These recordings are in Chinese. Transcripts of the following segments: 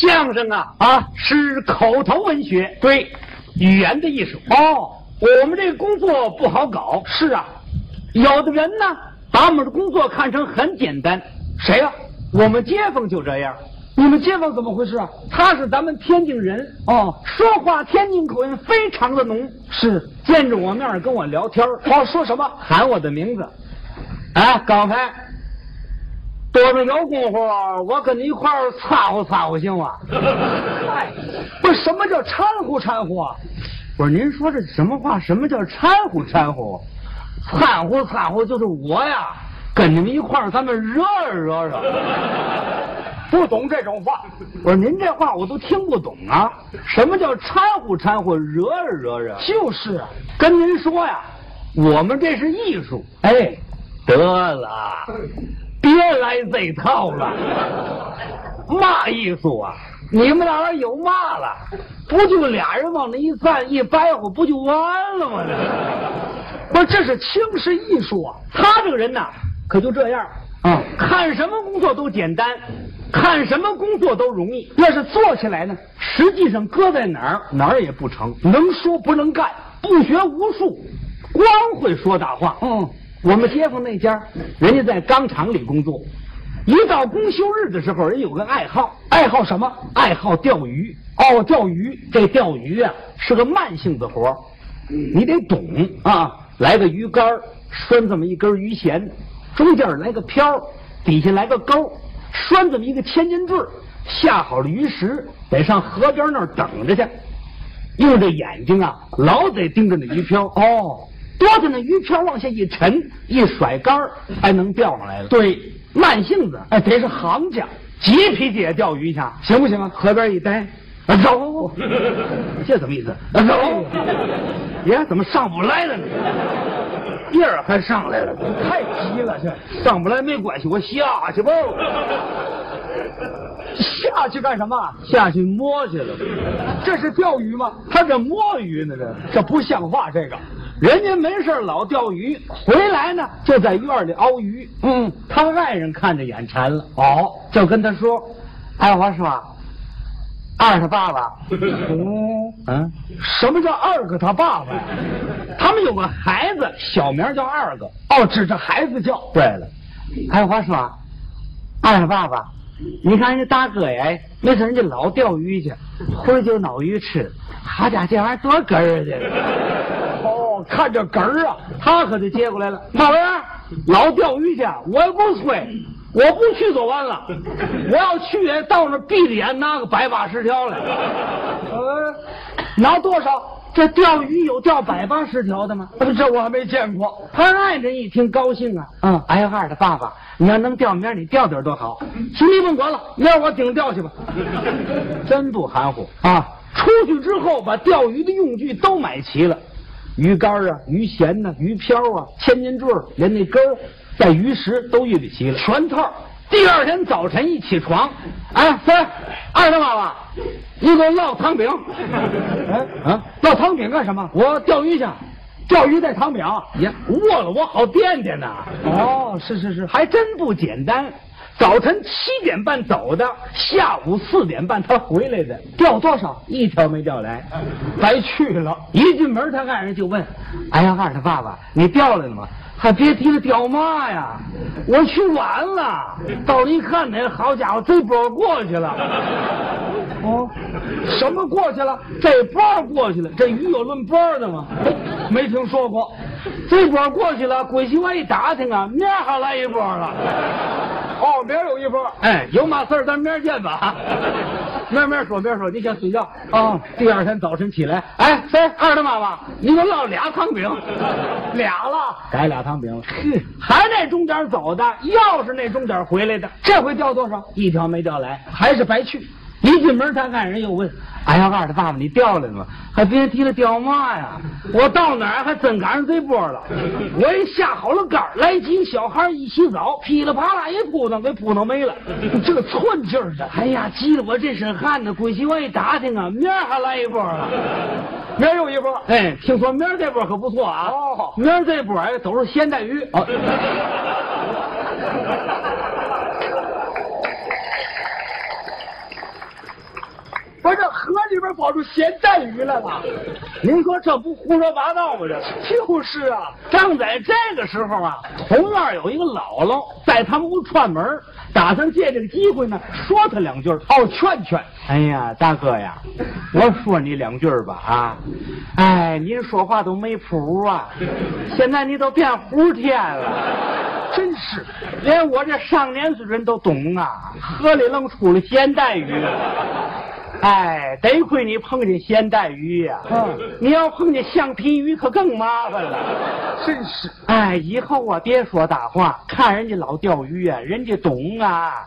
相声啊啊？是口头文学，对，语言的艺术。哦，我们这个工作不好搞，是啊，有的人呢把我们的工作看成很简单。谁呀、我们街坊就这样，你们街坊怎么回事啊？他是咱们天津人，哦，说话天津口音非常的浓，是，见着我面跟我聊天儿。哦，说什么？喊我的名字。哎，刚才多着有功夫，我跟你一块儿掺和掺和行吗？哎，不是什么叫掺和掺和啊？不是，您说这什么话？什么叫掺和掺和？掺和掺和就是我呀，跟你们一块儿，咱们惹惹惹。不懂这种话。我说您这话我都听不懂啊！什么叫掺和掺和，惹惹惹？就是啊，跟您说呀，我们这是艺术。哎，得了，别来这套了。嘛艺术啊？你们那儿有嘛了？不就俩人往那一站一掰活，不就完了吗？不是，这是轻视艺术啊。他这个人呐，可就这样啊看什么工作都简单，看什么工作都容易。要是做起来呢，实际上搁在哪儿哪儿也不成，能说不能干。不学无术，光会说大话。嗯，我们街坊那家，人家在钢厂里工作，一到公休日的时候，人有个爱好，爱好什么？爱好钓鱼。哦，钓鱼。这钓鱼啊是个慢性子活儿你得懂啊。来个鱼竿拴这么一根鱼弦，中间来个漂，底下来个钩，拴这么一个千斤坠下好了鱼食，得上河边那儿等着去，用这眼睛啊，老得盯着那鱼漂。哦，多的那鱼漂往下一沉，一甩竿儿才能钓上来了。对，慢性子，哎，得是行家，急脾气也钓鱼去，行不行啊？河边一待，啊走，这什么意思？啊走，呀，怎么上不来了呢？叶儿还上来了，太急了，这上不来没关系，我下去吧，下去干什么？下去摸去了。这是钓鱼吗？他这摸鱼呢，这这不像话，这个。人家没事儿老钓鱼，回来呢就在院里熬鱼。嗯，他外人看着眼馋了，哦，就跟他说：“哎，我说，二他爸爸，哦，嗯，什么叫二哥他爸爸呀？他们有个孩子，小名叫二哥。哦，指着孩子叫。对了，哎，我说，二他爸爸，你看人家大哥呀，没事人家老钓鱼去，回来就捞鱼吃。好家伙，这玩意儿多哏儿啊！看着哏儿啊，他可就接过来了。马文，老钓鱼去，我也不催，我不去就完了。我要去，也到那儿闭着眼拿个百八十条来。呃，拿多少？这钓鱼有钓百八十条的吗？这我还没见过。他爱人一听高兴啊，嗯哎呀，二的爸爸，你要能钓，明儿你钓点多好。行，你甭管了，明儿我顶钓去吧。真不含糊啊！出去之后，把钓鱼的用具都买齐了，鱼竿啊、鱼弦呐、鱼漂啊、千斤坠儿，连那根儿带鱼食都预备齐了，全套。第二天早晨一起床，哎，三二的爸爸，你给我烙汤饼。哎啊，烙汤饼干什么？我钓鱼去。钓鱼带汤饼。呀，饿了我好垫垫呐。哦，是是是，还真不简单。早晨七点半走的，下午四点半他回来的，钓多少？一条没钓来，白去了。一进门，他爱人就问：“哎呀，二他爸爸，你钓来了吗？”还别提了，钓嘛呀！我去晚了，到了一看呢，好家伙，这波过去了。哦，什么过去了？这波过去了，这鱼有论波的吗？没听说过。这波过去了，鬼西我一打听啊，明儿还来一波了。哦，明儿有一波。哎，有嘛事儿咱明儿见吧。明儿明儿说，明儿说，你先睡觉啊。第二天早晨起来，哎，谁二大妈妈，你给我烙俩汤饼，俩了，改俩汤饼了。哼，还那中间走的，又是那中间回来的，这回掉多少？一条没钓来，还是白去。一进门，他看人又问：“哎呀，二的爸爸，你掉来了吗？还别提了，掉嘛呀？我到哪儿还真赶上这波了。我一下好了杆来几个小孩一洗澡，噼里啪啦一扑腾，给扑腾没了。这个寸劲儿的，哎呀，急得我这身汗呢。归西我一打听啊，明儿还来一波了，明儿又一波。哎，听说明儿这波可不错啊。哦，明儿这波哎都是咸带鱼。哦跑出咸带鱼来了。您说这不胡说八道吗？这就是啊。正在这个时候啊，同院有一个姥姥在他们屋串门，打算借这个机会呢说他两句哦，劝劝。哎呀，大哥呀，我说你两句吧啊！哎，您说话都没谱啊！现在你都变胡天了，真是，连我这上年纪人都懂啊！河里愣出了咸带鱼。哎，得亏你碰见咸带鱼呀！嗯，你要碰见橡皮鱼，可更麻烦了。真是，哎，以后啊，别说大话，看人家老钓鱼啊，人家懂啊，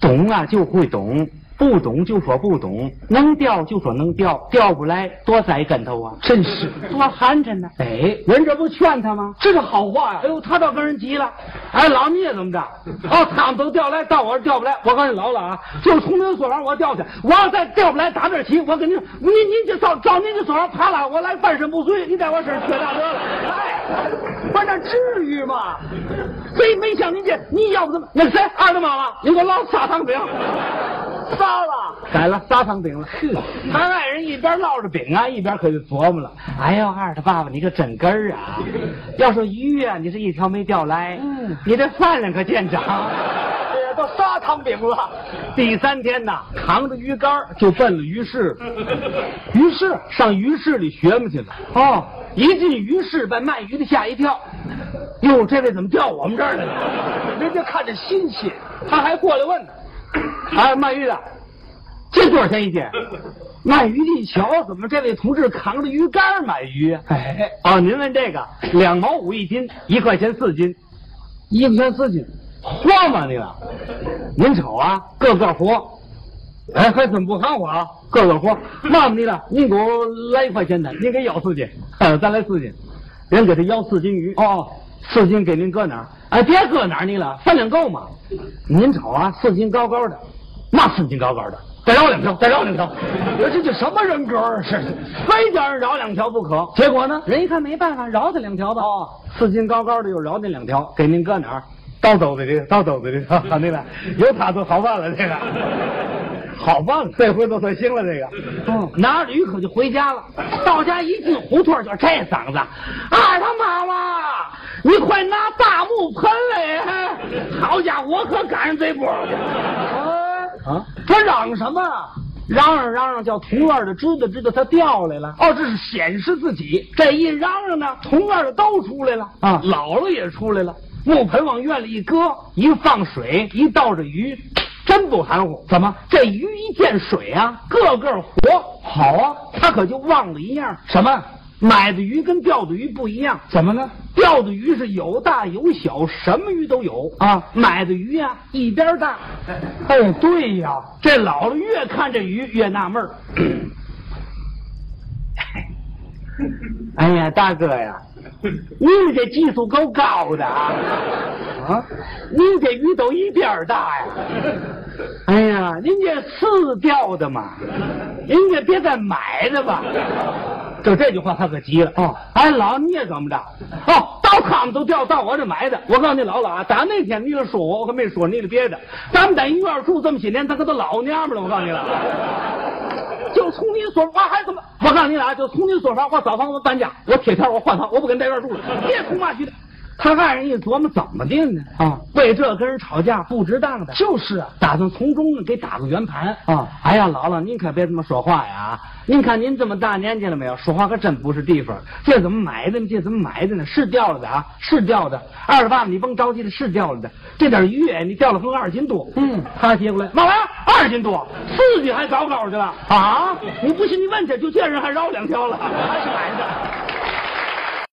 懂啊就会懂。不懂就说不懂，能掉就说能掉，掉不来多栽跟头啊！真是多寒碜呢！哎，人这不劝他吗？这是好话呀！哎呦，他倒跟人急了。哎，老聂怎么着？哦，他们都掉来，到我这掉不来。我告诉你，老了啊，就从您所上我掉去，我要再掉不来，打这起，我跟您，您您就照照您的所上爬了，我来半身不遂，你在我身上缺大德了。哎，不是那至于吗？谁没像您这？你要不怎么？那谁？二大妈妈，你给我捞砂糖饼。撒了，改了砂糖饼了。他爱人一边烙着饼啊，一边可就琢磨了。哎呦，二他爸爸，你可真根儿啊！要说鱼啊，你是一条没钓来，嗯，你这饭量可见长。哎呀，都砂糖饼了。第三天呐，扛着鱼竿就奔了鱼市。鱼市上鱼市里学嘛去了。哦，一进鱼市，把卖鱼的吓一跳。哟，这位怎么调我们这儿来了？人家看着新鲜，他还过来问呢。哎，卖鱼的，这多少钱一斤？卖鱼的一瞧，怎么这位同志扛着鱼竿买鱼？哎，哦，您问这个，两毛五一斤，一块钱四斤，一块钱四斤，慌吗你了？您瞅啊，个个活，哎，还真不含糊啊，个个活。骂你了，您给我来一块钱的，您给要四斤，呃，再来四斤，人给他要四斤鱼。哦，四斤给您搁哪儿？哎，别搁哪儿你了，饭量够吗？您瞅啊，四斤高高的，嘛四斤高高的，再绕两条，再绕两条。我这这什么人格啊？是，非叫人饶两条不可。结果呢？人一看没办法，饶他两条吧。哦，四斤高高的又饶那两条，给您搁哪儿？倒斗子里，倒斗子里。好，那个有他就好办了，这个好办了，这回都算行了。这个，嗯，拿着鱼可就回家了。到家一进胡同就这嗓子，二他妈妈，你快拿大木盆来！好家伙，我可赶上这波了。哎，啊，他嚷什么？嚷嚷嚷嚷，叫同院的知道知道他掉来了。哦，这是显示自己。这一嚷嚷呢，同院的都出来了啊姥姥也出来了。木盆往院里一搁，一放水，一倒着鱼，真不含糊。怎么？这鱼一见水啊，个个活。好啊，他可就忘了一样，什么？买的鱼跟钓的鱼不一样。怎么呢？钓的鱼是有大有小，什么鱼都有啊买的鱼呀、一边大。哎，对呀，这姥姥越看这鱼越纳闷儿。哎呀，大哥呀，您这技术够高的啊！啊，您这鱼都一边大呀！哎呀，您这次钓的嘛？您这别再买的吧？就这句话，他可急了。哦，哎，老你也怎么着？哦，到他们都掉，到我这买的。我告诉你，姥姥啊，打那天你就说我，我可没说你的别的。咱们在一院住这么些年，咱可都老娘们了。我告诉你了，就从你说话还怎么？我告诉你了啊，就从你说法，我找房子搬家，我贴条，我换房，我不跟在这儿住了。别出骂去的。他爱人一琢磨，怎么定呢？啊，为这跟人吵架不值当的，就是啊，打算从中呢给打个圆盘啊！哎呀，姥姥，您可别这么说话呀！您看您这么大年纪了没有？说话可真不是地方。这怎么买的呢？这怎么买的呢？是掉了的啊，是掉的。二十八，你甭着急的，是掉了的。这点鱼哎，你掉了横二斤多。嗯，他接过来，妈妈，二斤多，四斤还高高的了啊！你不信你问去，就这人还绕两条了，还是买的。